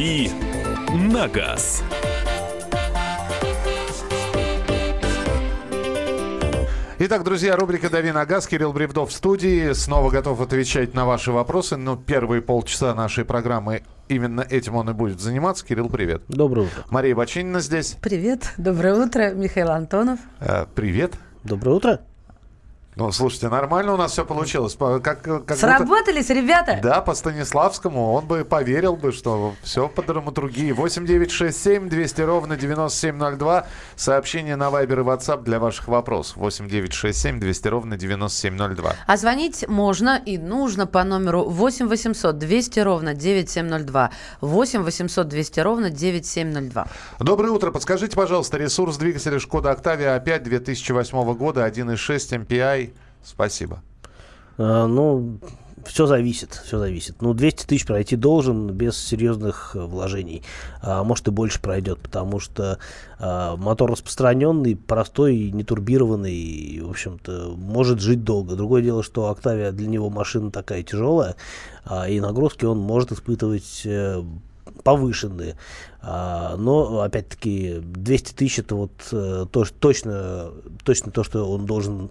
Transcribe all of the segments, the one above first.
«Дави на газ». Итак, друзья, рубрика «Дави на газ». Кирилл Бревдов в студии. Снова готов отвечать на ваши вопросы. Но первые полчаса нашей программы именно этим он и будет заниматься. Кирилл, привет. Доброе утро. Мария Бочинина здесь. Привет. Доброе утро. Михаил Антонов. Э, привет. Доброе утро. Ну, слушайте, нормально у нас все получилось. Как, как Сработались, будто... ребята? Да, по Станиславскому он бы поверил бы, что все по драматургии. 8967 200 ровно 9702. Сообщение на Вайбер и WhatsApp для ваших вопросов. 8967 200 ровно 9702. А звонить можно и нужно по номеру 8 800 200 ровно 9702. 8 800 200 ровно 9702. Доброе утро. Подскажите, пожалуйста, ресурс двигателя Шкода Октавия А5 2008 года 1.6 MPI Спасибо. А, ну, все зависит, все зависит. Ну, 200 тысяч пройти должен без серьезных э, вложений. А, может и больше пройдет, потому что а, мотор распространенный, простой, не турбированный, в общем-то, может жить долго. Другое дело, что Октавия для него машина такая тяжелая, а, и нагрузки он может испытывать а, повышенные. А, но, опять-таки, 200 тысяч это вот а, то, точно, точно то, что он должен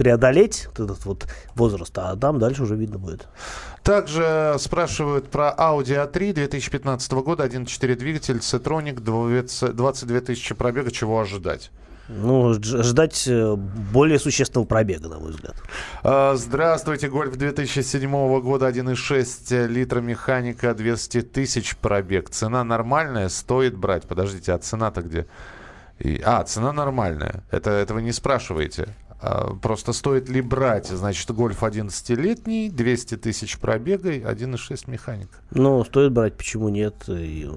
преодолеть этот вот возраст, а там дальше уже видно будет. Также спрашивают про Audi A3 2015 года, 1.4 двигатель, Citronic, 22 тысячи пробега, чего ожидать? Ну, ждать э, более существенного пробега, на мой взгляд. А, здравствуйте, Гольф 2007 года, 1,6 литра механика, 200 тысяч пробег. Цена нормальная, стоит брать. Подождите, а цена-то где? И, а, цена нормальная. Это, этого не спрашиваете. А, просто стоит ли брать, значит, гольф 11-летний, 200 тысяч пробега, 1,6 механик. Ну, стоит брать, почему нет? И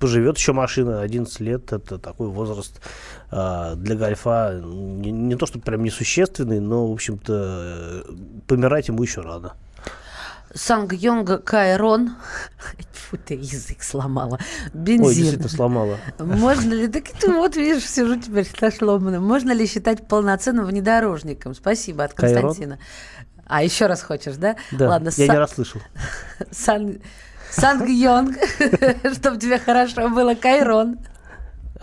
поживет еще машина, 11 лет, это такой возраст э, для гольфа, не, не то, что прям несущественный, но, в общем-то, помирать ему еще рано. Санг-Йонг Кайрон. Фу, ты язык сломала. Бензин. Ой, действительно сломала. Можно ли... Так ты вот, видишь, сижу теперь со сломанным. Можно ли считать полноценным внедорожником? Спасибо от Константина. Кайрон? А, еще раз хочешь, да? Да, Ладно, я сан... не расслышал. Сан... Санг-Йонг, чтобы тебе хорошо было, Кайрон.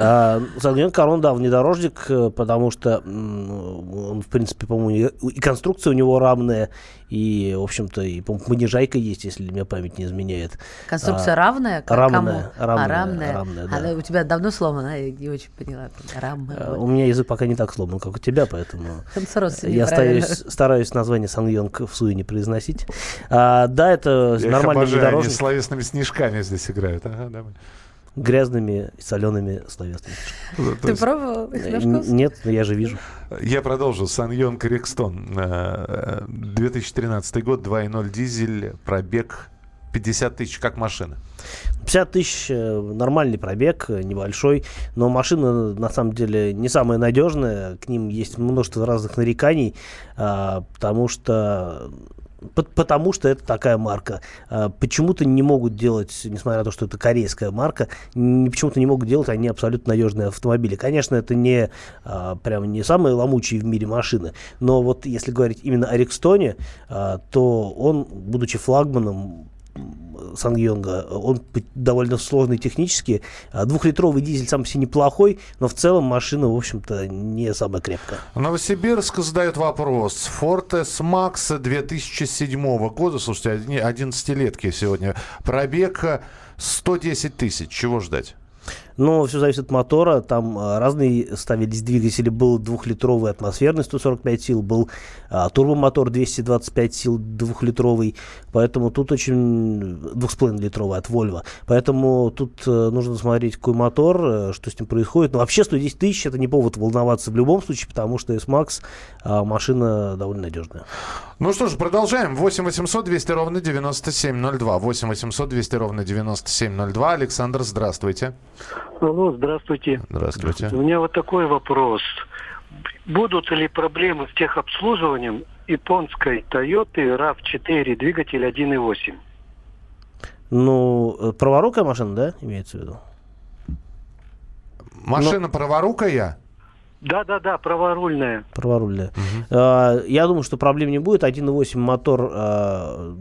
А, Сангьон Корон, да, внедорожник, э, потому что он, в принципе, по-моему, и конструкция у него равная, и, в общем-то, и, по-моему, понижайка есть, если меня память не изменяет. Конструкция а, равная? Равная. Кому? Равная, а, равная. равная да. Она у тебя давно сломана, я не очень поняла. Равная. А, у меня язык пока не так сломан, как у тебя, поэтому я стараюсь, стараюсь название Сангьонг в суе не произносить. А, да, это я нормальный внедорожник. Они словесными снежками здесь играют. Ага, давай грязными и солеными словесными. Ты пробовал? Нет, но я же вижу. Я продолжу. Саньон Корекстон. 2013 год, 2.0 дизель, пробег 50 тысяч, как машина. 50 тысяч э, нормальный пробег, небольшой, но машина на самом деле не самая надежная, к ним есть множество разных нареканий, а, потому что потому что это такая марка. А, почему-то не могут делать, несмотря на то, что это корейская марка, почему-то не могут делать они абсолютно надежные автомобили. Конечно, это не а, прям не самые ломучие в мире машины, но вот если говорить именно о Рикстоне, а, то он, будучи флагманом, Сангьонга. Он довольно сложный технически. А двухлитровый дизель сам себе неплохой, но в целом машина, в общем-то, не самая крепкая. Новосибирск задает вопрос. Ford S-Max 2007 года, слушайте, 11-летки сегодня. Пробег 110 тысяч. Чего ждать? Но все зависит от мотора. Там а, разные ставились двигатели. Был двухлитровый атмосферный 145 сил, был а, турбомотор 225 сил двухлитровый. Поэтому тут очень... двух с половиной литровый от Volvo. Поэтому тут а, нужно смотреть, какой мотор, а, что с ним происходит. Но вообще 110 тысяч это не повод волноваться в любом случае, потому что S-Max а, машина довольно надежная. Ну что ж, продолжаем. 8 800 200 ровно 9702. 8 800 200 ровно 9702. Александр, здравствуйте. Алло, здравствуйте. Здравствуйте. У меня вот такой вопрос. Будут ли проблемы с техобслуживанием японской Toyota RAV4 двигатель 1.8? Ну, э, праворукая машина, да, имеется в виду? Машина Но... праворукая? Да, да, да, праворульная. Праворульная. Угу. Я думаю, что проблем не будет. 1.8 мотор а,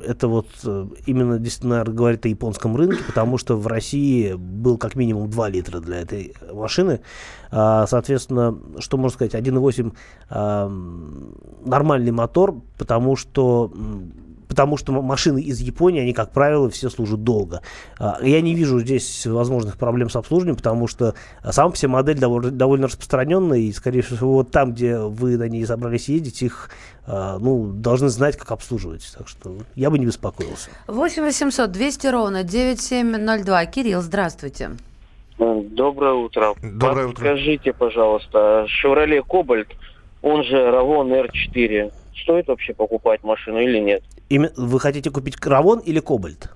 это вот э, именно действительно говорит о японском рынке, потому что в России был как минимум 2 литра для этой машины. А, соответственно, что можно сказать, 1.8 нормальный мотор, потому что потому что машины из Японии, они, как правило, все служат долго. А, я не вижу здесь возможных проблем с обслуживанием, потому что сама по модель довольно, довольно распространенная, и, скорее всего, вот там, где вы на ней собрались ездить, их а, ну, должны знать, как обслуживать. Так что я бы не беспокоился. 8 800 200 ровно 9702. Кирилл, здравствуйте. Доброе утро. Доброе утро. Скажите, пожалуйста, Chevrolet Cobalt, он же Ravon R4, стоит вообще покупать машину или нет? Вы хотите купить Равон или Кобальт?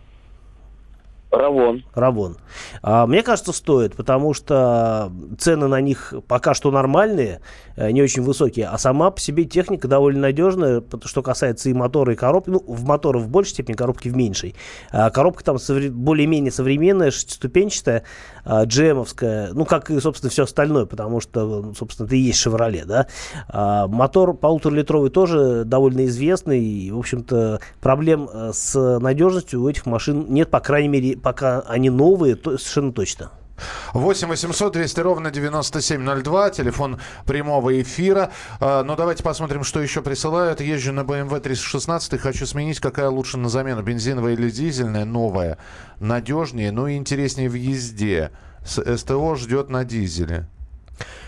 Равон. Равон. А, мне кажется, стоит, потому что цены на них пока что нормальные, э, не очень высокие, а сама по себе техника довольно надежная, что касается и мотора, и коробки. Ну, в мотора в большей степени, коробки в меньшей. А, коробка там совре- более-менее современная, шестиступенчатая, а, джемовская, ну, как и, собственно, все остальное, потому что, собственно, это и есть «Шевроле», да. А, мотор полуторалитровый тоже довольно известный, и, в общем-то, проблем э, с надежностью у этих машин нет, по крайней мере, пока они новые, то совершенно точно. 8 800 200 ровно 9702, телефон прямого эфира. А, ну, давайте посмотрим, что еще присылают. Езжу на BMW 316 хочу сменить, какая лучше на замену, бензиновая или дизельная, новая, надежнее, ну и интереснее в езде. С СТО ждет на дизеле.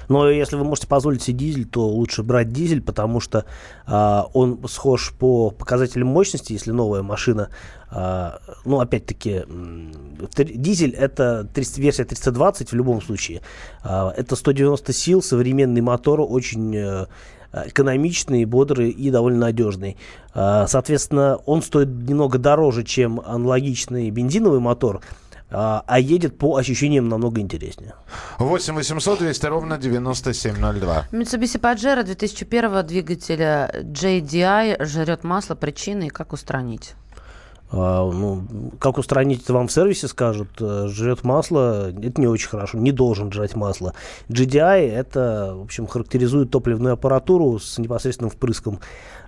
Но если вы можете позволить себе дизель, то лучше брать дизель, потому что э, он схож по показателям мощности, если новая машина. Э, ну, опять-таки, дизель это 300, версия 320 в любом случае. Э, это 190 сил, современный мотор, очень... Э, экономичный, бодрый и довольно надежный. Соответственно, он стоит немного дороже, чем аналогичный бензиновый мотор, а, а едет по ощущениям намного интереснее. 8 800 200 ровно 9702. Mitsubishi Pajero 2001 двигателя JDI жрет масло, причины и как устранить? А, ну, как устранить это вам в сервисе скажут, э, жрет масло, это не очень хорошо, не должен жрать масло. GDI это, в общем, характеризует топливную аппаратуру с непосредственным впрыском.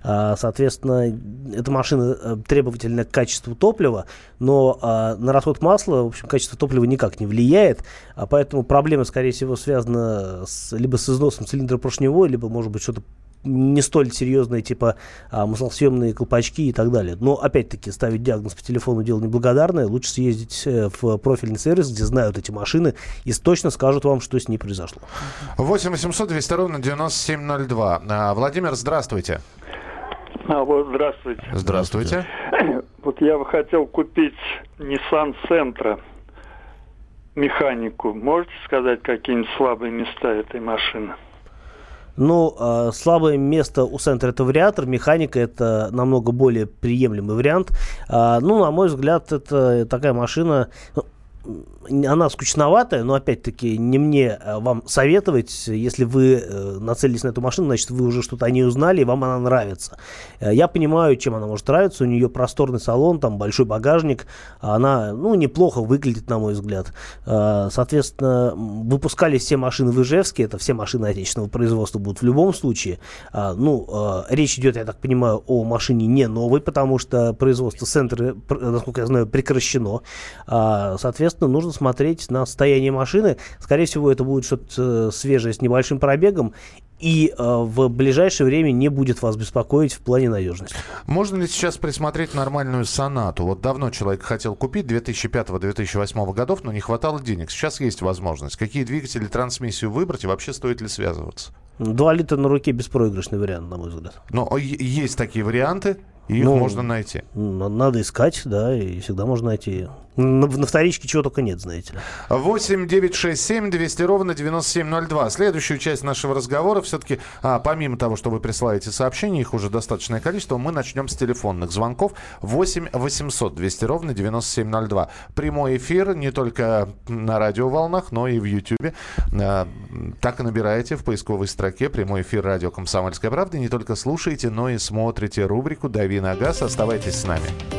А, соответственно, эта машина э, требовательна к качеству топлива, но а, на расход масла, в общем, качество топлива никак не влияет, а поэтому проблема, скорее всего, связана с, либо с износом цилиндра поршневой, либо, может быть, что-то не столь серьезные, типа а, маслосъемные колпачки и так далее. Но, опять-таки, ставить диагноз по телефону дело неблагодарное. Лучше съездить э, в профильный сервис, где знают эти машины и точно скажут вам, что с ней произошло. 8 800 200 ровно 9702. А, Владимир, здравствуйте. А вот здравствуйте. Здравствуйте. Вот я бы хотел купить Nissan Sentra механику. Можете сказать какие-нибудь слабые места этой машины? Ну, э, слабое место у центра это вариатор, механика это намного более приемлемый вариант. Э, ну, на мой взгляд, это такая машина, она скучноватая, но опять-таки не мне э, вам советовать, если вы э, нацелились на эту машину, значит вы уже что-то о ней узнали и вам она нравится. Э, я понимаю, чем она может нравиться, у нее просторный салон, там большой багажник, она ну, неплохо выглядит, на мой взгляд. Соответственно, выпускались все машины в Ижевске, это все машины отечественного производства будут в любом случае. Ну, речь идет, я так понимаю, о машине не новой, потому что производство центра, насколько я знаю, прекращено. Соответственно, нужно смотреть на состояние машины. Скорее всего, это будет что-то э, свежее с небольшим пробегом и э, в ближайшее время не будет вас беспокоить в плане надежности. Можно ли сейчас присмотреть нормальную сонату? Вот давно человек хотел купить 2005-2008 годов, но не хватало денег. Сейчас есть возможность. Какие двигатели, трансмиссию выбрать и вообще стоит ли связываться? Два литра на руке беспроигрышный вариант, на мой взгляд. Но есть такие варианты, и их ну, можно найти. Надо искать, да, и всегда можно найти. На, на вторичке чего только нет, знаете. 8 9 6 7 200 ровно 9702. Следующую часть нашего разговора все-таки, а, помимо того, что вы присылаете сообщения, их уже достаточное количество, мы начнем с телефонных звонков. 8 800 200 ровно 9702. Прямой эфир не только на радиоволнах, но и в YouTube. А, так и набираете в поисковой строке прямой эфир радио «Комсомольская правда». Не только слушаете, но и смотрите рубрику «Дави на газ». Оставайтесь с нами.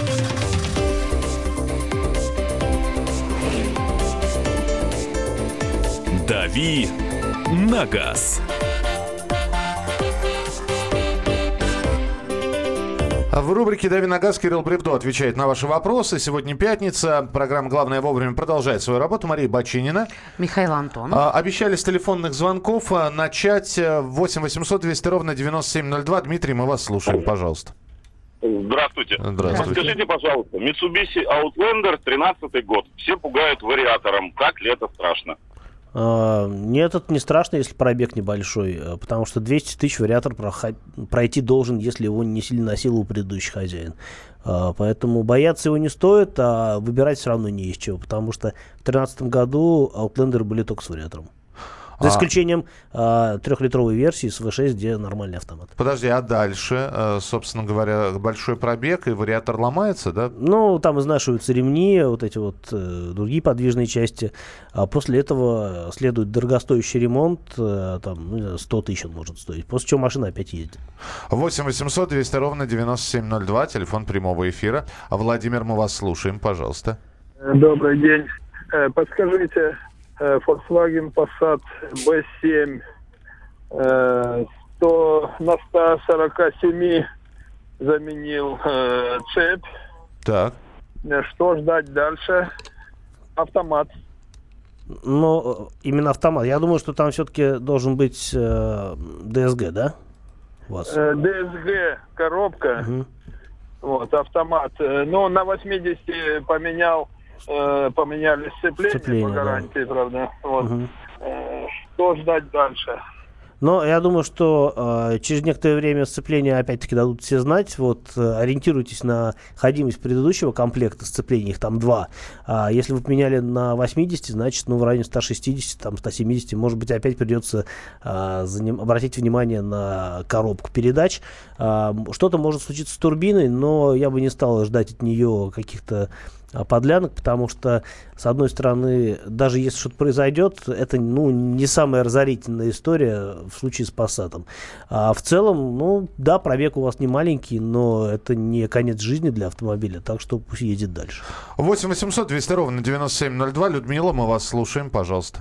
«Дави на газ». В рубрике «Дави на газ» Кирилл Бревдо отвечает на ваши вопросы. Сегодня пятница. Программа «Главное вовремя» продолжает свою работу. Мария Бачинина. Михаил Антон. А, обещали с телефонных звонков а, начать 8 800 200 ровно 9702. Дмитрий, мы вас слушаем, пожалуйста. Здравствуйте. Здравствуйте. Скажите, пожалуйста, Mitsubishi Outlander 13 год. Все пугают вариатором. Ли это страшно? А, Нет, это не страшно, если пробег небольшой, э, потому что 200 тысяч вариатор пройти должен, если его не сильно насиловал предыдущий хозяин. А, Поэтому бояться его не стоит, а выбирать все равно не из чего, потому что в 2013 году Outlander были только с вариатором. За А- исключением а, трехлитровой версии с V6, где нормальный автомат. Подожди, а дальше, э, собственно говоря, большой пробег и вариатор ломается, да? Ну, там изнашиваются ремни, вот эти вот э, другие подвижные части. А после этого следует дорогостоящий ремонт, э, там, ну, не знаю, 100 тысяч он может стоить. После чего машина опять ездит. 8 800 200 ровно 9702, телефон прямого эфира. А Владимир, мы вас слушаем, пожалуйста. Добрый день. Подскажите, Volkswagen Passat B7 э, 100 на 147 заменил э, цепь. Так. Э, Что ждать дальше? Автомат. Но э, именно автомат. Я думаю, что там все-таки должен быть э, DSG, да? У вас? Э, DSG коробка. Мгм. Вот, автомат. Э, Ну, на 80 поменял, э, поменяли сцепление, Сцепление, по да. гарантии, правда. Вот. Э, Что ждать дальше? Но я думаю, что э, через некоторое время сцепления опять-таки дадут все знать. Вот э, ориентируйтесь на ходимость предыдущего комплекта сцеплений, их там два. А если вы поменяли на 80, значит, ну, в районе 160, там, 170, может быть, опять придется а, заним- обратить внимание на коробку передач. М, что-то может случиться с турбиной, но я бы не стал ждать от нее каких-то подлянок, потому что, с одной стороны, даже если что-то произойдет, это ну, не самая разорительная история в случае с Passat. А в целом, ну, да, пробег у вас не маленький, но это не конец жизни для автомобиля, так что пусть едет дальше. 8 800 200 ровно 9702. Людмила, мы вас слушаем, пожалуйста.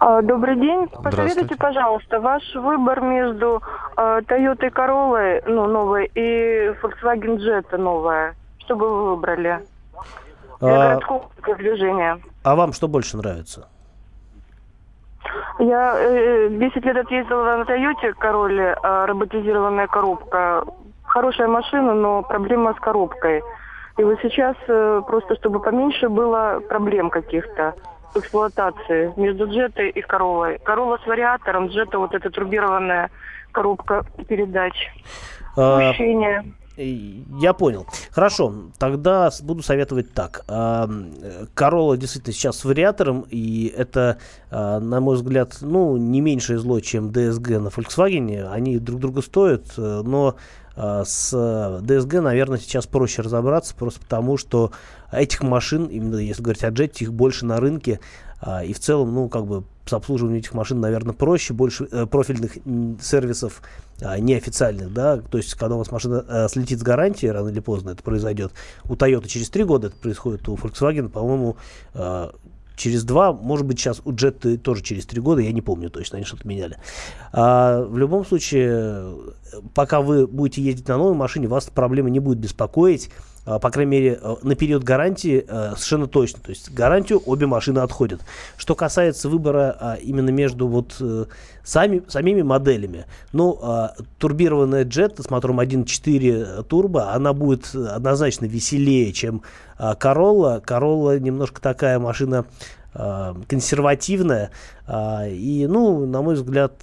А, Добрый день. Здравствуйте. Посоветуйте, пожалуйста, ваш выбор между э, Toyota Corolla ну, новой и Volkswagen Jetta новая. Что бы вы выбрали? Для А, городского движения. а вам что больше нравится? Я э, 10 лет отъездила на Toyota Corolla, э, роботизированная коробка. Хорошая машина, но проблема с коробкой. И вот сейчас э, просто, чтобы поменьше было проблем каких-то в эксплуатации между Джетой и Королой. Корола с вариатором, Джета вот эта турбированная коробка передач. А, Ощущение. Э, Я понял. Хорошо, тогда буду советовать так. Корола действительно сейчас с вариатором, и это, а, на мой взгляд, ну, не меньшее зло, чем DSG на Volkswagen. Они друг друга стоят, э, но а, с э, DSG, наверное, сейчас проще разобраться, просто потому что этих машин, именно если говорить о Jet, их больше на рынке, а, и в целом, ну, как бы с обслуживанием этих машин, наверное, проще, больше э, профильных сервисов а, неофициальных, да, то есть, когда у вас машина э, слетит с гарантии, рано или поздно это произойдет. У Toyota через три года это происходит, у Volkswagen, по-моему, э, через два, может быть, сейчас у Jetta тоже через три года, я не помню точно, они что-то меняли. А, в любом случае, э, пока вы будете ездить на новой машине, вас проблема не будет беспокоить, а, по крайней мере, э, на период гарантии э, совершенно точно. То есть гарантию обе машины отходят. Что касается выбора а, именно между вот э, сами, самими моделями, ну, а, турбированная Jetta с мотором 1.4 турбо, она будет однозначно веселее, чем а, Corolla. Corolla немножко такая машина а, консервативная. а, и, ну, на мой взгляд,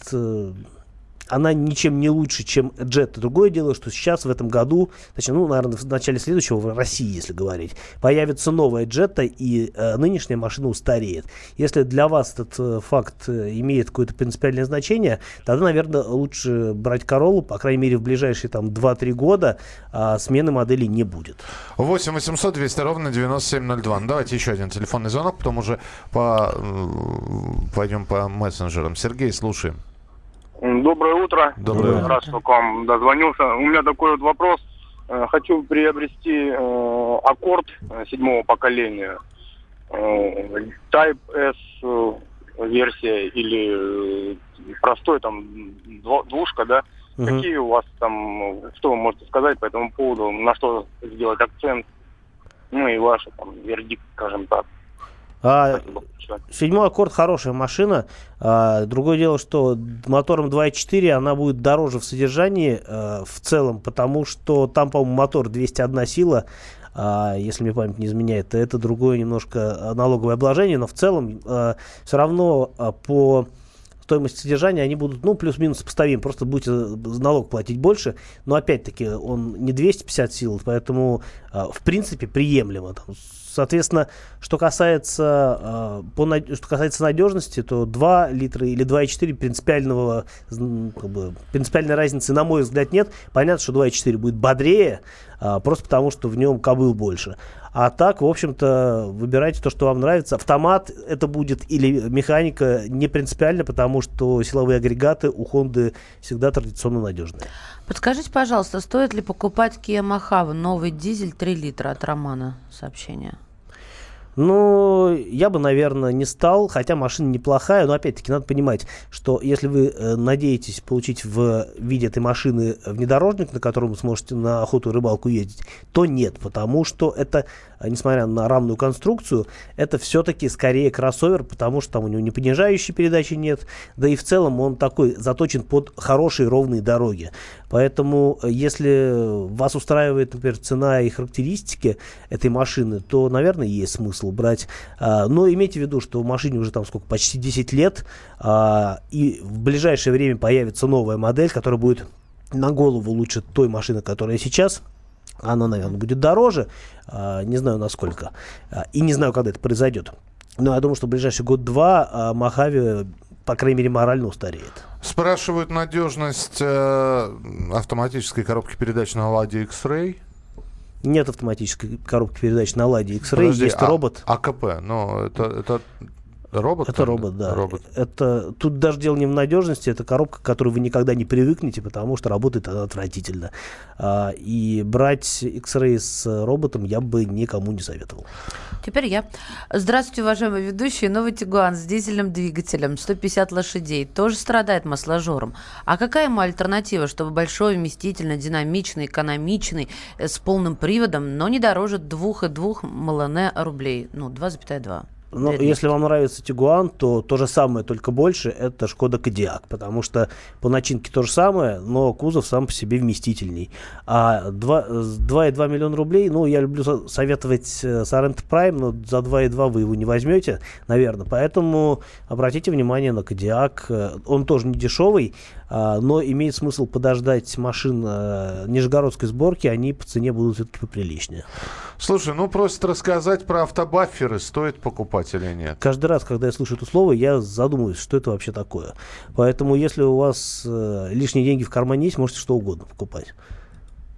она ничем не лучше, чем Джет. Другое дело, что сейчас в этом году, точнее, ну, наверное, в начале следующего в России, если говорить, появится новая Джетта, и э, нынешняя машина устареет. Если для вас этот э, факт э, имеет какое-то принципиальное значение, тогда, наверное, лучше брать Королу, по крайней мере, в ближайшие там 2-3 года э, смены модели не будет. 8 800 200 ровно 9702. Ну, давайте еще один телефонный звонок, потом уже по, пойдем по мессенджерам. Сергей, слушаем. Доброе утро. Доброе утро. Рад, что к вам дозвонился. У меня такой вот вопрос. Э, хочу приобрести э, аккорд э, седьмого поколения. Э, Type S э, версия или простой там двушка, да? Мгм. Какие у вас там, что вы можете сказать по этому поводу, на что сделать акцент? Ну и ваш там вердикт, скажем так. А, большое. Седьмой аккорд хорошая машина. А, другое дело, что мотором 2.4 она будет дороже в содержании э, в целом, потому что там, по-моему, мотор 201 сила. А, если мне память не изменяет, это другое немножко налоговое обложение, но в целом все равно а, по стоимости содержания они будут, ну, плюс-минус сопоставимы. Просто будете налог платить больше. Но, опять-таки, он не 250 сил, поэтому, а, в принципе, приемлемо. Там, соответственно, что касается, а, по, что касается надежности, то 2 литра или 2,4 принципиального, как бы, принципиальной разницы, на мой взгляд, нет. Понятно, что 2,4 будет бодрее, а, просто потому, что в нем кобыл больше. А так, в общем-то, выбирайте то, что вам нравится. Автомат это будет или механика не принципиально, потому что силовые агрегаты у Honda всегда традиционно надежные. Подскажите, пожалуйста, стоит ли покупать Kia Mojave новый дизель 3 литра от Романа? Сообщение. Ну, я бы, наверное, не стал, хотя машина неплохая, но опять-таки надо понимать, что если вы э, надеетесь получить в виде этой машины внедорожник, на котором вы сможете на охоту и рыбалку ездить, то нет, потому что это, э, несмотря на равную конструкцию, это все-таки скорее кроссовер, потому что там у него не понижающей передачи нет, да и в целом он такой заточен под хорошие ровные дороги. Поэтому, э, если вас устраивает, например, цена и характеристики этой машины, то, наверное, есть смысл брать. А, Но имейте в виду, что машине уже там сколько, почти 10 лет, а, и в ближайшее время появится новая модель, которая будет на голову лучше той машины, которая сейчас. Она, наверное, будет дороже, а, не знаю насколько, и не знаю, когда это произойдет. Но я думаю, что в ближайший год-два Мохаве, по крайней мере, морально устареет. Спрашивают надежность э, автоматической коробки передач на Ладе X-Ray. Нет автоматической коробки передач на Ладе X-Ray, Подожди, есть а- робот. АКП, но это, это робот? Это там, робот, да. Робот. Это тут даже дело не в надежности, это коробка, к которой вы никогда не привыкнете, потому что работает она отвратительно. А, и брать X-Ray с роботом я бы никому не советовал. Теперь я. Здравствуйте, уважаемые ведущие. Новый Тигуан с дизельным двигателем, 150 лошадей, тоже страдает масложором. А какая ему альтернатива, чтобы большой, вместительный, динамичный, экономичный, э, с полным приводом, но не дороже 2,2 миллиона рублей? Ну, 2,2. Для если вам нравится Тигуан, то то же самое, только больше, это Шкода Кодиак, потому что по начинке то же самое, но кузов сам по себе вместительней. А два- с 2,2 миллиона рублей, ну, я люблю со- советовать э, Sorento Prime, но за 2,2 вы его не возьмете, наверное, поэтому обратите внимание на Кодиак, Э, он тоже не дешевый, но имеет смысл подождать машин э, нижегородской сборки, они по цене будут все-таки поприличнее. Слушай, ну просят рассказать про автобафферы, стоит покупать или нет. Каждый раз, когда я слышу это слово, я задумываюсь, что это вообще такое. Поэтому, если у вас э, лишние деньги в кармане есть, можете что угодно покупать.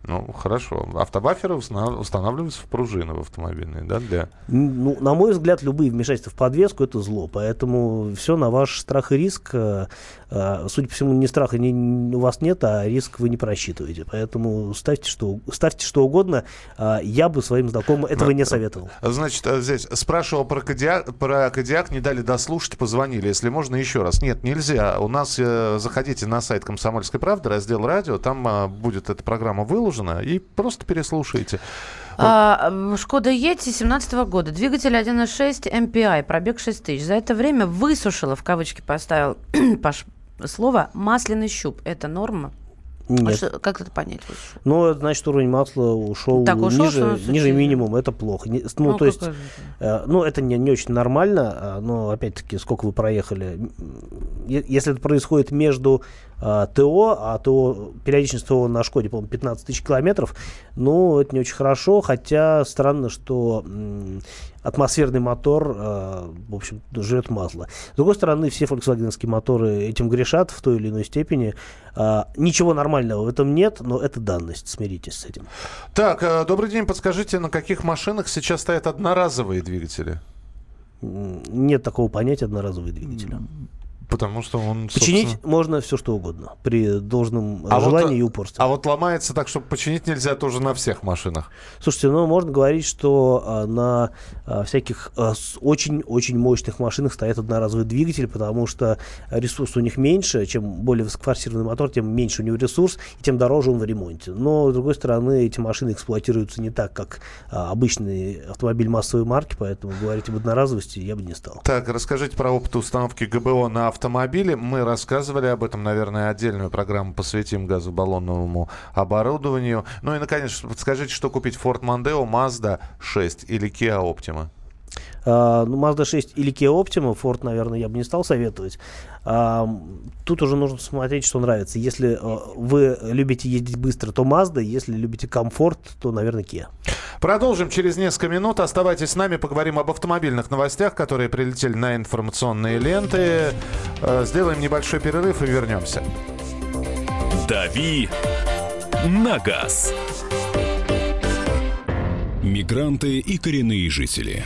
Ну, хорошо. Автобафферы установ- устанавливаются в пружины в автомобильные, да, для... Ну, на мой взгляд, любые вмешательства в подвеску это зло. Поэтому все на ваш страх и риск. Э, э, Судя по всему, ни страха ни- у вас нет, а риск вы не просчитываете. Поэтому ставьте что, ставьте что угодно. А Я бы своим знакомым этого не советовал. Значит, э, здесь спрашивал про Кодиак, про Кодиак, не дали дослушать, позвонили. Если можно, еще раз. Нет, нельзя. У нас, э, заходите на сайт «Комсомольской правды», раздел «Радио», там э, будет эта программа выложена, и просто переслушайте. А, Шкода Ети 17 года. Двигатель 1.6 MPI, пробег 6 тысяч. За это время высушила, в кавычки поставил Паш, слово, масляный щуп. Это норма? А Нет. что- как это понять? Ну, это значит, уровень масла ушел, Так, ушел, ниже, что ниже минимума. Это плохо. Не- ну, Ну, то есть, э, ну, это не, не очень нормально, а, но, опять-таки, сколько вы проехали. Е- Если это происходит между а, ТО, а ТО, периодичность ТО на Шкоде, по-моему, 15 тысяч километров, ну, это не очень хорошо, хотя странно, что атмосферный мотор, э, в общем, жрет масло. С другой стороны, все фольксвагеновские моторы этим грешат в той или иной степени. Э, ничего нормального в этом нет, но это данность, смиритесь с этим. Так, э, добрый день, подскажите, на каких машинах сейчас стоят одноразовые двигатели? Нет такого понятия одноразовые двигатели. Потому что он, Починить собственно- можно все что угодно при должном А вот, желании э, и упорстве. А вот ломается так, чтобы починить нельзя тоже на всех машинах. Слушайте, ну можно говорить, что а, на а, всяких а, очень-очень мощных машинах стоят одноразовые двигатели, потому что ресурс у них меньше, чем более высокофорсированный мотор, тем меньше у него ресурс, и тем дороже он в ремонте. Но, с другой стороны, эти машины эксплуатируются не так, как обычный автомобиль массовой марки, поэтому говорить об одноразовости я бы не стал. Так, расскажите про опыт установки ГБО на автомобиле. Мы рассказывали об этом, наверное, отдельную программу посвятим газобаллонному оборудованию. Ну и, наконец, подскажите, что купить Ford Mondeo, Mazda 6 или Kia Optima? А, ну, Mazda 6 или Kia Optima, Ford, наверное, я бы не стал советовать. А, тут уже нужно смотреть, что нравится. Если а, вы любите ездить быстро, то Mazda, если любите комфорт, то, наверное, Kia. Продолжим через несколько минут. Оставайтесь с нами, поговорим об автомобильных новостях, которые прилетели на информационные ленты. Сделаем небольшой перерыв и вернемся. «Дави на газ». Мигранты и коренные жители.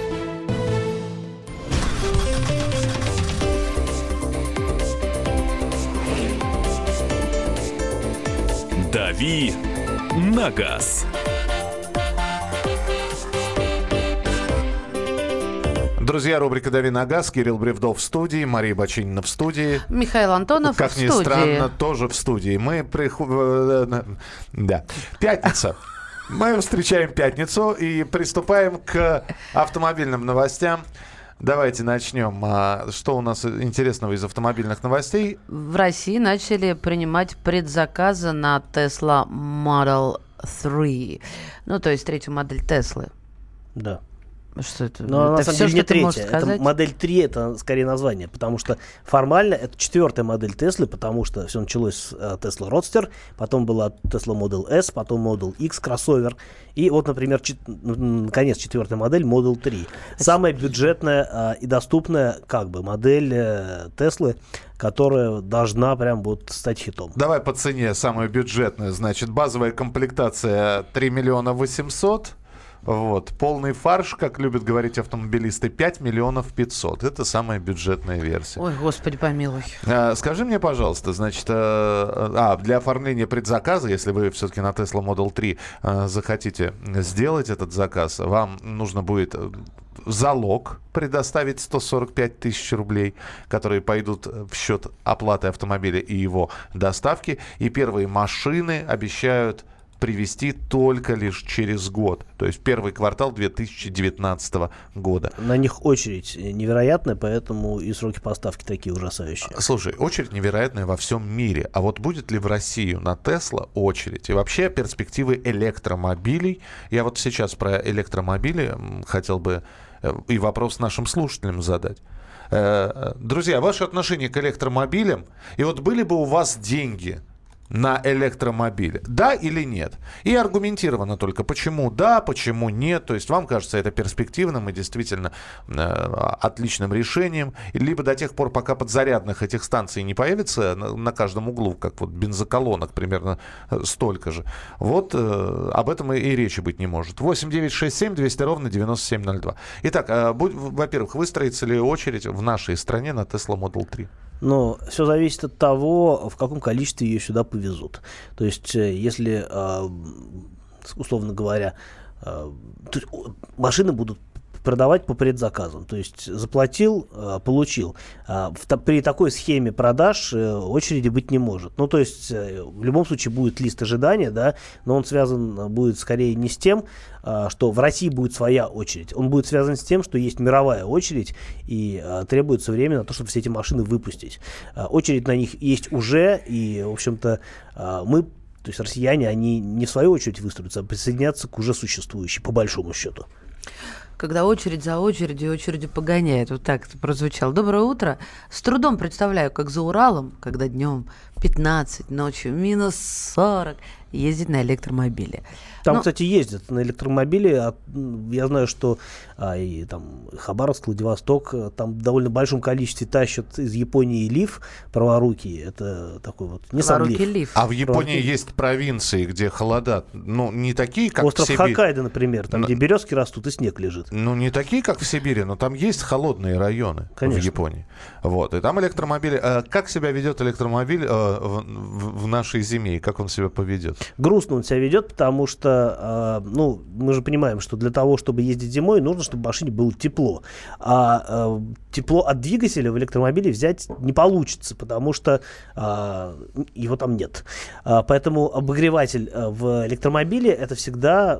«Дави на газ». Друзья, рубрика «Дави на газ». Кирилл Бревдов в студии, Мария Бочинина в студии. Михаил Антонов Как в ни студии. странно, тоже в студии. Мы приходим... Да. Пятница. Мы встречаем пятницу и приступаем к автомобильным новостям. Давайте начнем. А, Что у нас интересного из автомобильных новостей? В России начали принимать предзаказы на Tesla Model 3. Ну, то есть третью модель Теслы. Да. Что это? Но это на самом всё, деле не третья. Это модель 3 это скорее название, потому что формально это четвертая модель Теслы, потому что все началось с э, Tesla Roadster, потом была Tesla Model S, потом Model X кроссовер, и вот, например, чет- наконец четвертая модель Model 3. Самая бюджетная э, и доступная как бы модель э, Теслы, которая должна прям вот стать хитом. Давай по цене самую бюджетную. Значит, базовая комплектация 3 миллиона 800. Вот. Полный фарш, как любят говорить автомобилисты, 5 миллионов 500. Это самая бюджетная версия. Ой, господи помилуй. А, Скажи мне, пожалуйста, значит, э, а, для оформления предзаказа, если вы все-таки на Tesla Model 3 э, захотите сделать этот заказ, вам нужно будет э, залог предоставить 145 тысяч рублей, которые пойдут в счет оплаты автомобиля и его доставки. И первые машины обещают привезти только лишь через год, то есть первый квартал 2019 года. На них очередь невероятная, поэтому и сроки поставки такие ужасающие. Слушай, очередь невероятная во всем мире. А вот будет ли в Россию на Тесла очередь? И вообще перспективы электромобилей. Я вот сейчас про электромобили хотел бы э, и вопрос нашим слушателям задать. Э, Друзья, ваше отношение к электромобилям, и вот были бы у вас деньги на электромобиле, да или нет? И аргументированно только, почему да, почему нет. То есть вам кажется это перспективным и действительно э, отличным решением. Либо до тех пор, пока подзарядных этих станций не появится на, на каждом углу, как вот бензоколонок примерно э, столько же. Вот э, об этом и, и речи быть не может. 8 9 6 7 200 ровно 9702. Итак, э, будь- во-первых, выстроится ли очередь в нашей стране на Tesla Model 3? Но все зависит от того, в каком количестве ее сюда повезут. То есть, э, если, э, условно говоря, о, машины будут продавать по предзаказам. То есть заплатил, э, получил. А при такой схеме продаж э, очереди быть не может. Ну, то есть э, в любом случае будет лист ожидания, да, но он связан будет скорее не с тем, что в России будет своя очередь. Он будет связан с тем, что есть мировая очередь и требуется время на то, чтобы все эти машины выпустить. Очередь на них есть уже, и, в общем-то, мы то есть россияне, они не в свою очередь выстроятся, а присоединятся к уже существующей, по большому счету. Когда очередь за очередью, очередью погоняет. Вот так это прозвучало. Доброе утро. С трудом представляю, как за Уралом, когда днем 15, ночью минус 40, ездить на электромобиле. Там, Но... кстати, ездят на электромобиле. А, я знаю, что а, и там Хабаровск, Владивосток, э, там в довольно большом количестве тащат из Японии лиф праворукий. Это такой вот не сам лиф. лиф. А в Японии праворукий. есть провинции, где холода, ну, не такие, как Остров в Сибири. Хоккайдо, например, там, но... где березки растут и снег лежит. Ну, не такие, как в Сибири, но там есть холодные районы Конечно. в Японии. Вот. И там электромобили... Э, как себя ведет электромобиль э, в, в, нашей зиме и как он себя поведет? Грустно он себя ведет, потому что, э, ну, мы же понимаем, что для того, чтобы ездить зимой, нужно, чтобы в машине было тепло. А э, тепло от двигателя в электромобиле взять не получится, потому что э, его там нет. А, поэтому обогреватель э, в электромобиле это всегда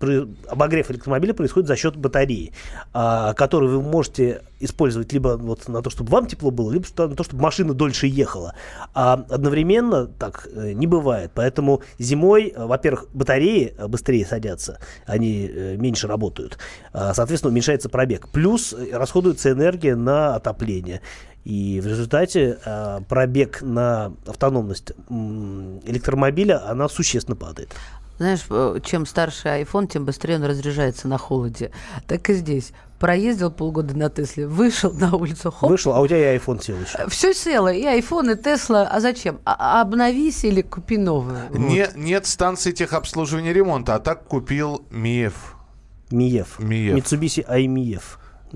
э, обогрев электромобиля происходит за счет батареи, э, которую вы можете использовать либо вот на то, чтобы вам тепло было, либо на то, чтобы машина дольше ехала. А одновременно так э, не бывает. Поэтому зимой, э, во-первых, батареи э, быстрее садятся, они меньше работают. А, соответственно, уменьшается пробег. Плюс расходуется энергия на отопление. И в результате пробег на автономность электромобиля, она существенно падает. Знаешь, чем старше iPhone, тем быстрее он разряжается на холоде. Так и здесь проездил полгода на Тесле, вышел на улицу, хоп. Вышел, а у тебя и iPhone сел еще. Все село, и iPhone, и Тесла. А зачем? А, а обновись или купи новую. Не, вот. Нет станции техобслуживания ремонта, а так купил МИЕФ. МИЕФ. МИЕФ. Mitsubishi iMIEF.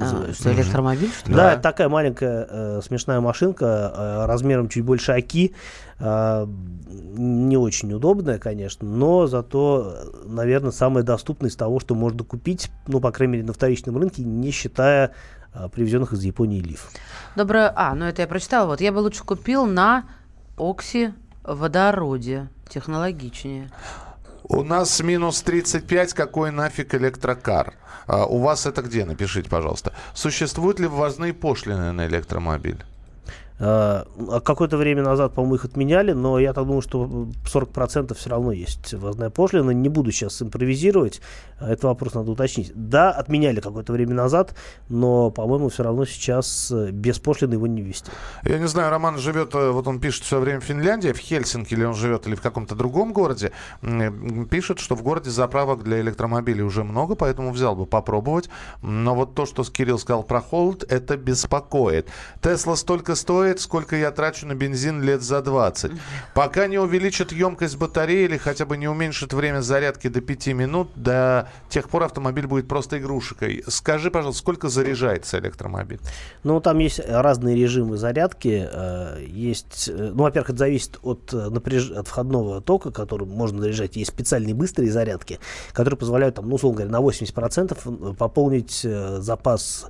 А, что, электромобиль, что ли? Да, да. такая маленькая э, смешная машинка э, размером чуть больше Аки. Э, не очень удобная, конечно, но зато, наверное, самая доступная из того, что можно купить, ну, по крайней мере, на вторичном рынке, не считая э, привезенных из Японии лиф. Доброе... А, ну это я прочитала. Вот я бы лучше купил на Окси водороде. Технологичнее. У нас минус 35, какой нафиг электрокар? А, у вас это где? Напишите, пожалуйста. Существуют ли ввозные пошлины на электромобиль? А, а какое-то время назад, по-моему, их отменяли, но я так думаю, что 40% все равно есть ввозная пошлина. Не буду сейчас импровизировать, этот вопрос надо уточнить. Да, отменяли какое-то время назад, но, по-моему, все равно сейчас э, без пошлины его не ввести. Я не знаю, Роман живет, э, вот он пишет все время в Финляндии, в Хельсинки или он живет, или в каком-то другом городе. Пишет, что в городе заправок для электромобилей уже много, поэтому взял бы попробовать. Но вот то, что Кирилл сказал про холод, это беспокоит. Тесла столько стоит, стоит, сколько я трачу на бензин лет за 20. Пока не увеличат емкость батареи или хотя бы не уменьшат время зарядки до 5 минут, до тех пор автомобиль будет просто игрушкой. Скажи, пожалуйста, сколько заряжается электромобиль? Ну, там есть разные режимы зарядки. Э, есть, э, ну, во-первых, это зависит от, э, напряж... от входного тока, который можно заряжать. Есть специальные быстрые зарядки, которые позволяют, там, ну, условно говоря, на 80% пополнить запас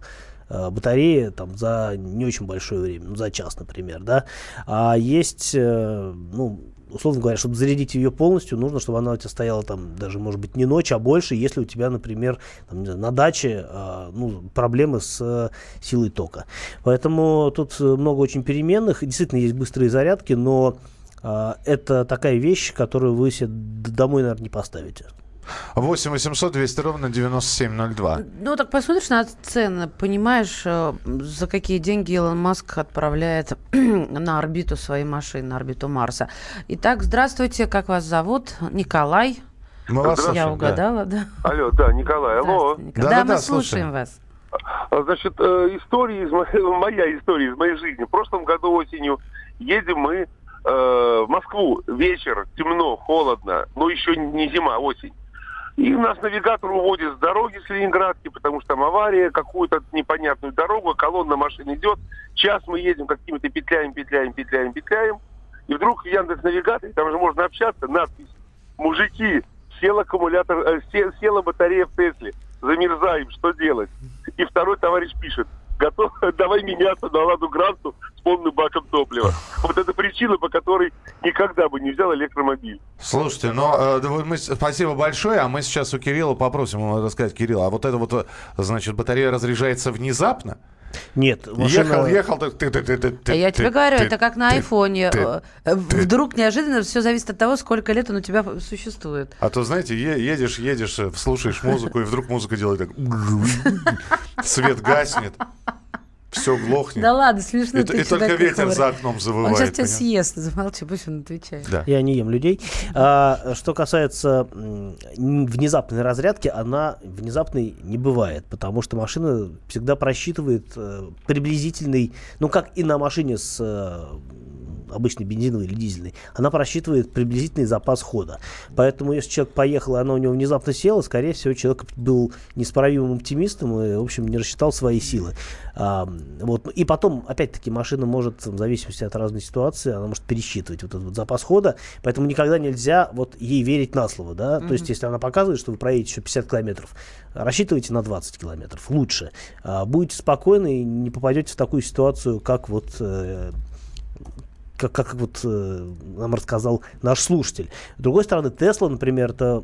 батареи там за не очень большое время, ну, за час, например, да. А есть, э, ну, условно говоря, чтобы зарядить ее полностью, нужно, чтобы она у тебя стояла там даже, может быть, не ночь, а больше, если у тебя, например, там, знаю, на даче э, ну, проблемы с э, силой тока. Поэтому тут много очень переменных. Действительно, есть быстрые зарядки, но э, это такая вещь, которую вы себе домой, наверное, не поставите. 8 800 200 ровно 9702. Ну, так посмотришь на цены, понимаешь, э, за какие деньги Илон Маск отправляет на орбиту свои машины, на орбиту Марса. Итак, здравствуйте, как вас зовут? Николай. Мы вас Я угадала, да. да? Алло, да, Николай, алло. Николай. Да, да, да, мы слушаем вас. А, значит, э, история из моей, моя история из моей жизни. В прошлом году осенью едем мы э, в Москву. Вечер, темно, холодно. Ну, еще не зима, осень. И нас навигатор уводит с дороги с Ленинградки, потому что там авария, какую-то непонятную дорогу, колонна машин идет. Час мы едем какими-то петляем, петляем, петляем, петляем. И вдруг в Яндекс навигаторе, там же можно общаться, надпись «Мужики, сел аккумулятор, э, сел, села батарея в Тесле». замерзаем, что делать? И второй товарищ пишет, готов, давай меняться на Ладу Гранту с полным баком топлива. Вот это причина, по которой никогда бы не взял электромобиль. Слушайте, ну, э, мы, спасибо большое, а мы сейчас у Кирилла попросим его рассказать. Кирилл, а вот это вот, э, значит, батарея разряжается внезапно? Нет, Ехал, ехал, ты, ты, ты, ты, ты, А Я ты, тебе говорю, ты, это как на ты, айфоне. ты, Э, э, Вдруг неожиданно все зависит от того, сколько лет он у тебя существует. А то, знаете, едешь, едешь, э, слушаешь музыку, и вдруг музыка делает так... Свет гаснет, все глохнет. Да ладно, смешно. И, ты и только ветер какой. за окном завывает. Он сейчас тебя понимаешь? съест. Замолчи, пусть он отвечает. Да. Я не ем людей. А, что касается внезапной разрядки, она внезапной не бывает, потому что машина всегда просчитывает э, приблизительный, ну как и на машине с обычной бензиновой или дизельной, она просчитывает приблизительный запас хода. Поэтому если человек поехал, и она у него внезапно села, скорее всего, человек был несправимым оптимистом и, в общем, не рассчитал свои силы. А, вот. И потом, опять-таки, машина может, в зависимости от разной ситуации, она может пересчитывать вот этот вот запас хода, поэтому никогда нельзя вот ей верить на слово, да, то есть если она показывает, что вы проедете еще 50 километров, рассчитывайте на 20 километров, лучше. А, будете спокойны и не попадете в такую ситуацию, как вот э, как, как вот э, нам рассказал наш слушатель. С другой стороны, Тесла, например, это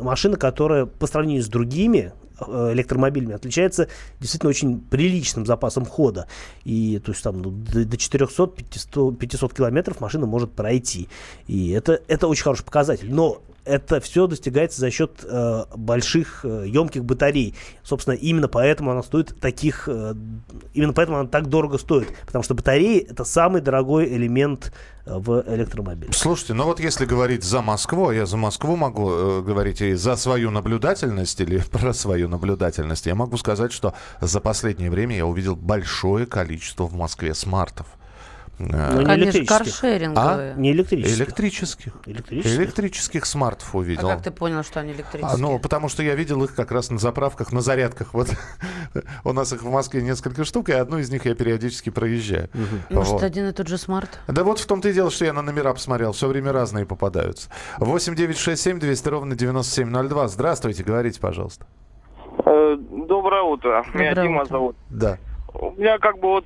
машина, которая по сравнению с другими э, электромобилями отличается действительно очень приличным запасом хода. И то есть там ну, до, до 400-500 500 километров машина может пройти. И это, это очень хороший показатель. Но это все достигается за счет э, больших э, емких батарей. Собственно, именно поэтому она стоит таких, э, именно поэтому она так дорого стоит, потому что батареи это самый дорогой элемент э, в электромобиле. Слушайте, ну вот если говорить за Москву, а я за Москву могу э, говорить и за свою наблюдательность или про свою наблюдательность, я могу сказать, что за последнее время я увидел большое количество в Москве смартов. Э, Но не Конечно, электрических. каршеринговые. Не электрических. Электрических. Электрических. Электрических смартов А увидел. как ты понял, что они электрические? А, ну, потому что я видел их как раз на заправках, на зарядках. Вот у нас их в Москве несколько штук, и одну из них я периодически проезжаю. Может, Вот. один и тот же смарт? Да вот в том-то и дело, что я на номера посмотрел. Все время разные попадаются. 8 9 6 7 200 ровно 9702. Здравствуйте, говорите, пожалуйста. Э, Доброе утро. Меня Доброе Дима утро. зовут. Да. У меня как бы вот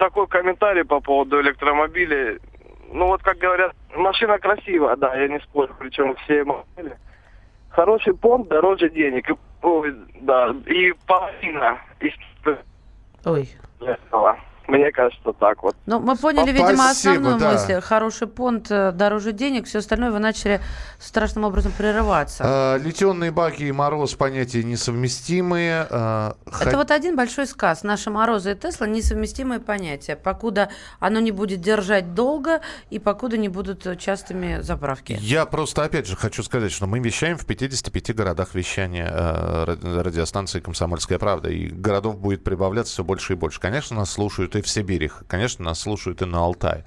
такой комментарий по поводу электромобилей. Ну вот как говорят, машина красивая, да, я не спорю, причем все модели. Хороший понт дороже денег. И, ой, да, и половина Ой. этого. Мне кажется, так вот. Ну, мы поняли, видимо, Спасибо, основную да. мысль. Хороший понт э, дороже денег, все остальное вы начали страшным образом прерываться. А, литионные баки и мороз понятия несовместимые. А, Это вот один большой сказ. Наши Морозы и Тесла несовместимые понятия. Покуда оно не будет держать долго и покуда не будут э, частыми заправки. Я просто, опять же, хочу сказать, что мы вещаем в 55 городах вещания э, ради- радиостанции «Комсомольская правда». И городов будет прибавляться все больше и больше. Конечно, нас слушают и в Сибири. Конечно, нас слушают и на Алтае.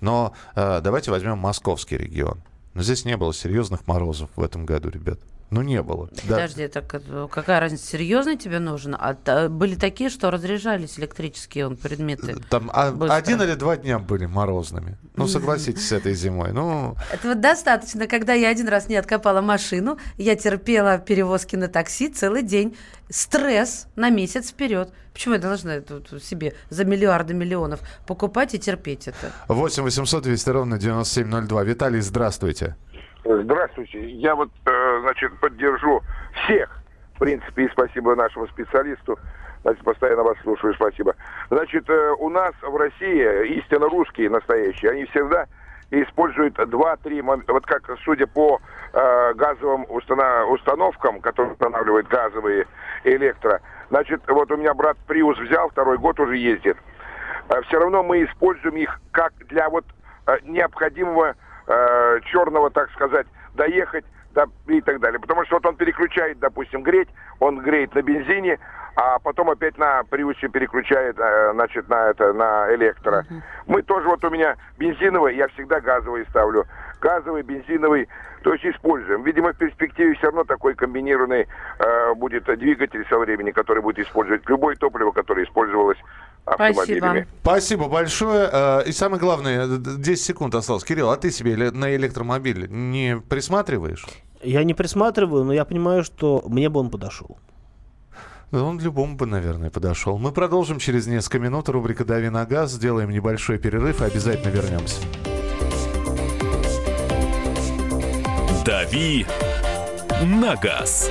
Но э, давайте возьмем московский регион. Но здесь не было серьезных морозов в этом году, ребят. Ну, не было. Да. Подожди, так это какая разница, серьезный тебе нужен? А та- были такие, что разряжались электрические он, предметы. Там а- Быстро. один или два дня были морозными. Ну, согласитесь, с этой зимой. Ну, Этого достаточно, когда я один раз не откопала машину, я терпела перевозки на такси целый день. Стресс на месяц вперед. Почему я должна это вот себе за миллиарды миллионов покупать и терпеть это? 8 800 200 ровно 9702. Виталий, здравствуйте. Здравствуйте. Я вот, э, значит, поддержу всех, в принципе, и спасибо нашему специалисту. Значит, постоянно вас слушаю, спасибо. Значит, э, у нас в России истинно русские настоящие, они всегда используют 2-3 момента. Вот как, судя по э, газовым установкам, которые устанавливают газовые электро, значит, вот у меня брат Приус взял, второй год уже ездит. все равно мы используем их как для вот необходимого э, черного, так сказать, доехать да, и так далее. Потому что вот он переключает, допустим, греть, он греет на бензине, а потом опять на приусе переключает, э, значит, на это, на электро. Мы тоже, вот у меня бензиновый, я всегда газовый ставлю. Газовый, бензиновый, то есть используем. Видимо, в перспективе все равно такой комбинированный э, будет двигатель со временем, который будет использовать любое топливо, которое использовалось автомобилями. Спасибо большое. Э, И самое главное, д- д- 10 секунд осталось. Кирилл, а ты себе на электромобиль не присматриваешь? Я не присматриваю, но я понимаю, что мне бы он подошел. Он любому бы, наверное, подошел. Мы продолжим через несколько минут. Рубрика «Дави на газ». Сделаем небольшой перерыв и обязательно вернемся. «Дави на газ».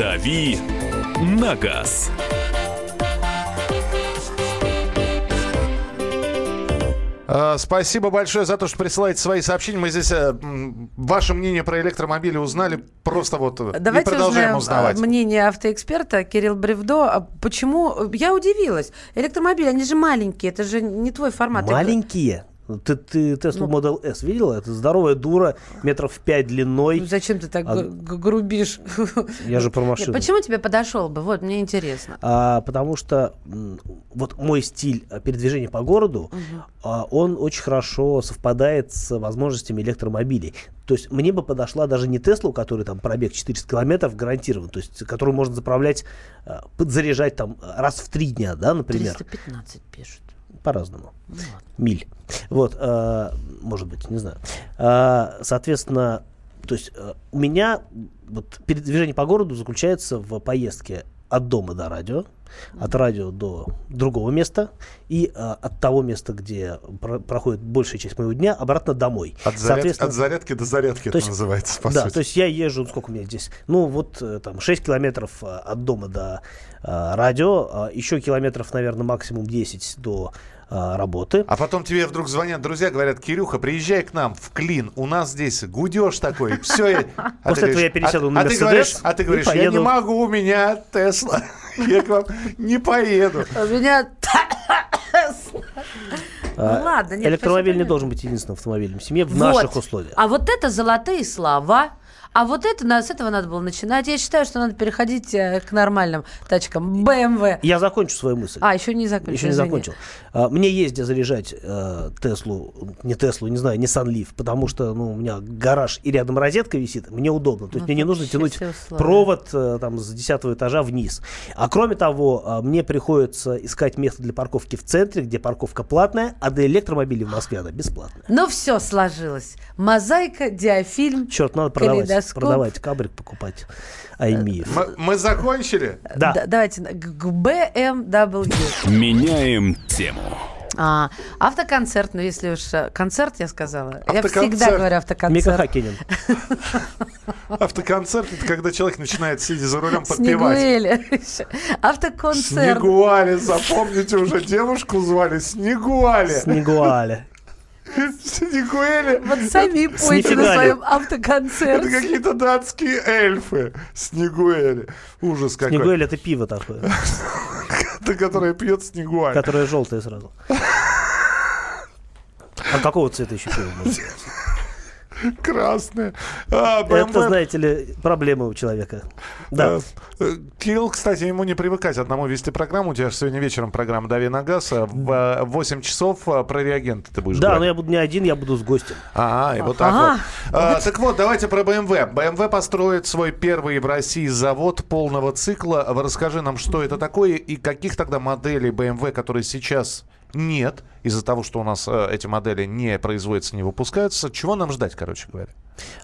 «Дави на газ». А, Спасибо большое за то, что присылаете свои сообщения. Мы здесь э, ваше мнение про электромобили узнали. Просто вот э, Давайте и продолжаем узнаем узнавать. а, мнение автоэксперта Кирилл Бревдо. А Почему? Я удивилась. Электромобили, они же маленькие, это же не твой формат. Маленькие. Ты, ты Tesla Ну. Model S видела? Это здоровая дура, метров пять длиной. Ну, Зачем ты так А- грубишь? Я же про Нет, машину. Почему тебе подошел бы? Вот, мне интересно. А, потому что вот мой стиль а, передвижения по городу, а, он очень хорошо совпадает с возможностями электромобилей. То есть мне бы подошла даже не Тесла, у которой там пробег 400 километров гарантирован, то есть которую можно заправлять, а, подзаряжать там раз в три дня, да, например. 315 пишут. По-разному. Ну ладно. Миль. Вот, а, может быть, не знаю. А, соответственно, то есть а, у меня вот передвижение по городу заключается в поездке от дома до радио, от радио до другого места и а, от того места, где про- проходит большая часть моего дня, обратно домой. От, заряд- от зарядки до зарядки то это есть- называется, по да, сути. то есть я езжу, сколько у меня здесь, ну вот э, там 6 километров э, от дома до э, радио, а еще километров, наверное, максимум 10 до э, работы. А потом тебе вдруг звонят друзья, говорят, Кирюха, приезжай к нам в Клин, у нас здесь гудеж такой, все. После этого я пересяду на а, Мерседес а ты говоришь, я не поеду». могу, у меня Тесла, я к вам не поеду. У меня... А, Ну ладно, нет, Электромобиль спасибо, не должен быть единственным автомобилем в семье в Вот. наших условиях. А вот это золотые слова. А вот это, на- с этого надо было начинать. Я считаю, что надо переходить э, к нормальным тачкам. BMW. Я закончу свою мысль. А, еще не закончил. Еще не извини. закончил. А, Мне есть где заряжать э, Теслу, не Теслу, не знаю, Nissan Leaf, потому что ну, у меня гараж и рядом розетка висит, мне удобно. То есть Ну, мне не нужно тянуть провод э, там, с 10 этажа вниз. А кроме того, мне приходится искать место для парковки в центре, где парковка платная, а для электромобилей в Москве она бесплатная. Ну, все сложилось. Мозаика, диафильм. Черт, надо продавать, калейдоскоп. продавать кабрик, покупать Аймиев. Мы, мы закончили? Да. Д- давайте на- к BMW. Меняем тему. А, автоконцерт, ну если уж э, концерт я сказала. Я всегда говорю Мика автоконцерт. Хакинин. Автоконцерт это когда человек начинает, сидя за рулем, подпевать. Снегуэля. Автоконцерт. Снегуали, запомните уже, девушку звали Снегуали. Снегуаля. Снегуэли. Вот сами пойте на своем Это автоконцерте. какие-то датские эльфы. Снегуэли. Ужас какой. Снегуэль это пиво такое, Это которое пьет Снегуаль. которое желтое сразу. А какого цвета еще пиво? Красное. А, Это, BMW. знаете ли, проблемы у человека. Да. Э, э, Кирилл, кстати, ему не привыкать одному вести программу. У тебя же сегодня вечером программа «Дави на газ». а В э, 8 часов э, про реагенты ты будешь Да, но говорить. я буду не один, я буду с гостем. А, и вот так вот. А, так вот, давайте про BMW. BMW построит свой первый в России завод полного цикла. Расскажи нам, что это такое и каких тогда моделей BMW, которые сейчас нет, из-за того, что у нас э, эти модели не производятся, не выпускаются. Чего нам ждать, короче говоря?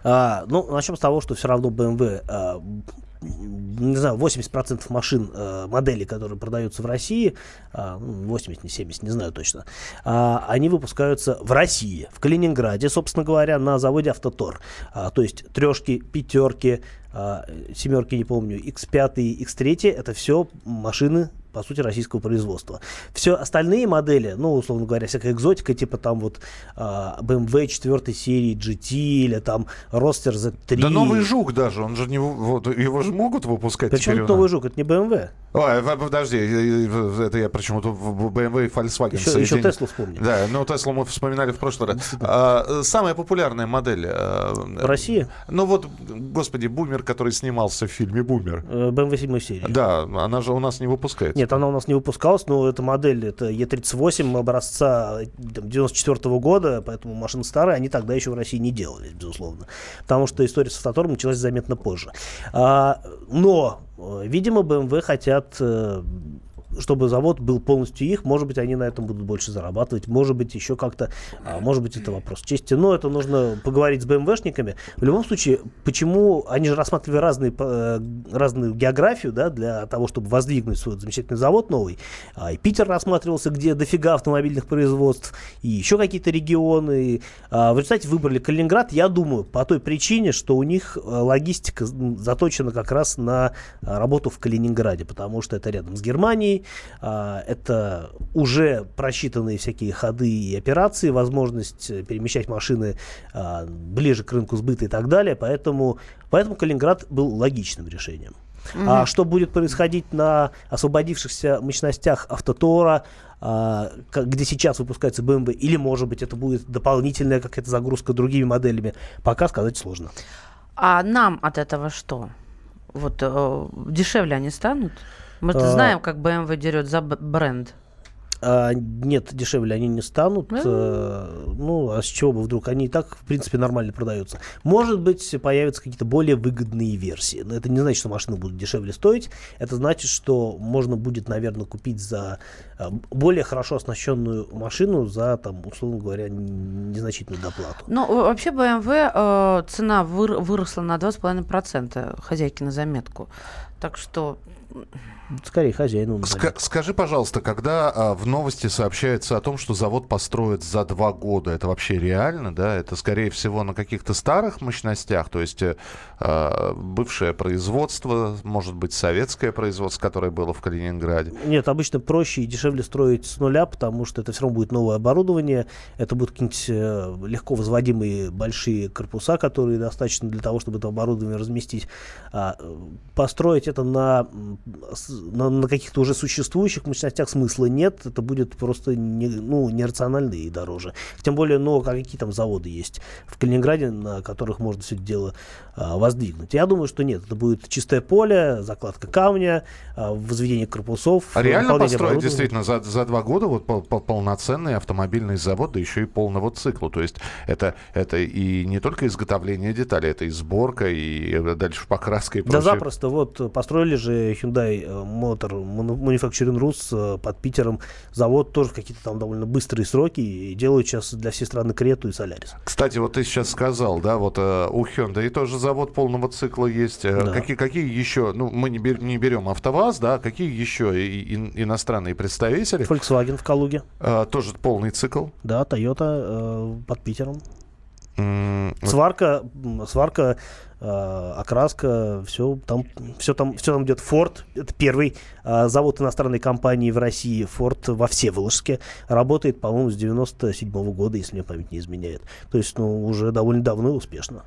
А, ну, начнем с того, что все равно BMW, а, м, не знаю, 80% машин, а, моделей, которые продаются в России, а, ну, 80, не 70, не знаю точно, а, они выпускаются в России, в Калининграде, собственно говоря, на заводе Автотор. А, то есть трешки, пятерки, а, семерки, не помню, X5, X3, это все машины по сути, российского производства. Все остальные модели, ну, условно говоря, всякая экзотика, типа там вот а, BMW 4 серии GT или там Roadster Z3. Да новый Жук даже, он же не... Вот, его же могут выпускать Причем теперь новый? Жук, это не BMW. Ой, в- подожди, э, это я почему-то в BMW и Volkswagen Еще, еще Теслу вспомни. Да, ну Теслу мы вспоминали в прошлый раз. А, самая популярная модель... В России? Ну вот, господи, Бумер, который снимался в фильме «Бумер». Э, BMW 7 серии. Да, она же у нас не выпускается. Нет, она у нас не выпускалась, но эта модель, это Е38 образца там, 94 года, поэтому машины старые, они тогда еще в России не делались, безусловно. Потому что история с автотором началась заметно позже. А, но, э, видимо, BMW хотят э, чтобы завод был полностью их, может быть, они на этом будут больше зарабатывать, может быть, еще как-то, а, может быть, это вопрос чести, но это нужно поговорить с БМВшниками. В любом случае, почему они же рассматривали разные, э, разную географию, да, для того, чтобы воздвигнуть свой замечательный завод новый. А, и Питер рассматривался, где дофига автомобильных производств, и еще какие-то регионы. А, в результате выбрали Калининград, я думаю, по той причине, что у них э, логистика заточена как раз на а, работу в Калининграде, потому что это рядом с Германией, это уже просчитанные всякие ходы и операции, возможность э, перемещать машины а, ближе к рынку сбыта и так далее, поэтому, поэтому Калининград был логичным решением. А Мгм. что будет происходить на освободившихся мощностях автотора, а, где сейчас выпускается BMW, или, может быть, это будет дополнительная какая-то загрузка другими моделями, пока сказать сложно. А нам от этого что? Вот э, дешевле они станут? Мы А. знаем, как BMW дерет за бренд. А, нет, дешевле они не станут. Э, ну, а с чего бы вдруг? Они и так, в принципе, нормально продаются. Может быть, появятся какие-то более выгодные версии. Но это не значит, что машины будут дешевле стоить. Это значит, что можно будет, наверное, купить за э, более хорошо оснащенную машину за, там, условно говоря, незначительную доплату. Ну, вообще BMW э, цена выр- выросла на 2,5%, хозяйки на заметку. Так что Скорее, хозяину. Ска- скажи, пожалуйста, когда а, в новости сообщается о том, что завод построят за два года, это вообще реально, да? Это, скорее всего, на каких-то старых мощностях, то есть э, а, бывшее производство, может быть, советское производство, которое было в Калининграде. Нет, обычно проще и дешевле строить с нуля, потому что это все равно будет новое оборудование, это будут какие-нибудь э, легко возводимые большие корпуса, которые достаточно для того, чтобы это оборудование разместить. А, э, построить это на, на, на каких-то уже существующих мощностях смысла нет, это будет просто не, ну, нерационально и дороже. Тем более, ну, а какие там заводы есть в Калининграде, на которых можно все это дело а, воздвигнуть. Я думаю, что нет, это будет чистое поле, закладка камня, а, возведение корпусов. А реально построить действительно за, за два года вот пол- пол- полноценный автомобильный завод, да еще и полного цикла. То есть это, это и не только изготовление деталей, это и сборка, и э, дальше покраска и Да прочее. запросто. Вот э, построили же Hyundai э, Motor Manu- Manufacturing Rus э, под Питером. Завод тоже какие-то там довольно быстрые сроки. И делают сейчас для всей страны Крету и Солярис. Кстати, вот ты сейчас сказал, да, вот э, у Hyundai тоже завод полного цикла есть. Э, Да. Какие, какие еще, ну, мы не, бер- не берем АвтоВАЗ, да, какие еще и- ин- иностранные представители? Volkswagen в Калуге. Э, тоже полный цикл. Да, Toyota э, под Питером. Сварка, сварка, э, окраска, все там, все там, все там идет. Ford, это первый э, завод иностранной компании в России, Ford во Всеволожске, работает, по-моему, с 97 года, если мне память не изменяет. То есть, ну, уже довольно давно и успешно.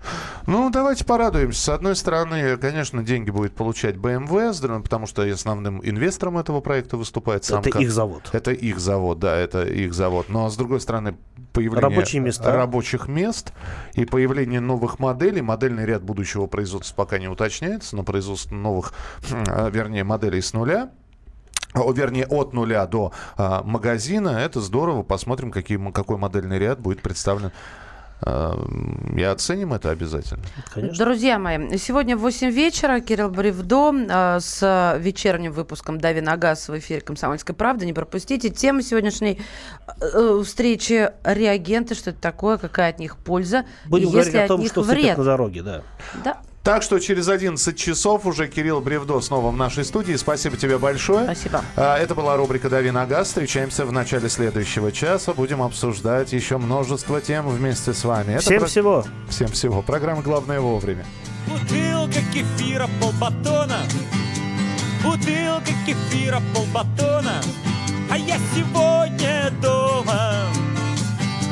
Ну, давайте порадуемся. С одной стороны, конечно, деньги будет получать BMW, другой- потому что основным инвестором этого проекта выступает сам... Это ко- их завод. Это их завод, да, это их завод. Но, с другой стороны, появление Рабочие места. рабочих мест и появление новых моделей. Модельный ряд будущего производства пока не уточняется, но производство новых, а, вернее, моделей с нуля вернее, от нуля до а, магазина. Это здорово. Посмотрим, какие, какой модельный ряд будет представлен. А, м, и оценим это обязательно. Друзья мои, сегодня в 8 вечера Кирилл Бревдо э, с вечерним выпуском «Дави на газ» в эфире «Комсомольской правды». Не пропустите. Тема сегодняшней э, встречи – реагенты, что это такое, какая от них польза, Будем и говорить если о том, что сыпят вред. на дороге, да. Да. Так что через 11 часов уже Кирилл Бревдо снова в нашей студии. Спасибо тебе большое. Спасибо. А, Это была рубрика «Дави на газ». Встречаемся в начале следующего часа. Будем обсуждать еще множество тем вместе с вами. Это Всем всего. Всем всего. Программа «Главное вовремя». Бутылка кефира, полбатона Бутылка кефира, полбатона А я сегодня дома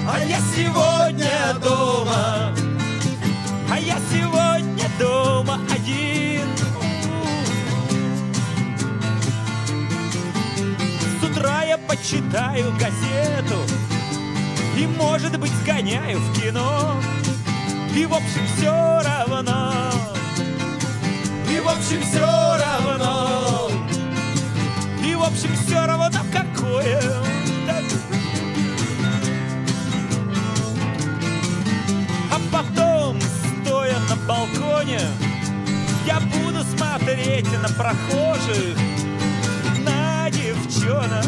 А я сегодня дома А я сегодня дома один. С утра я почитаю газету И, может быть, сгоняю в кино. И, в общем, все равно. И, в общем, все равно. И, в общем, все равно какое Так. На балконе. Я буду смотреть на прохожих На девчонок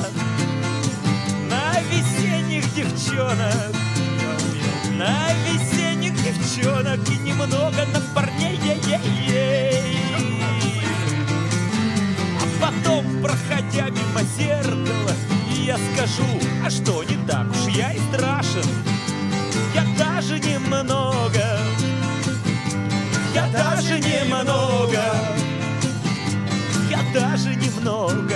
На весенних девчонок На весенних девчонок. И немного на парней ей-ей-ей. А потом, проходя мимо зеркала Я скажу, а что не так уж я и страшен? Я даже немного Я даже немного. Я даже немного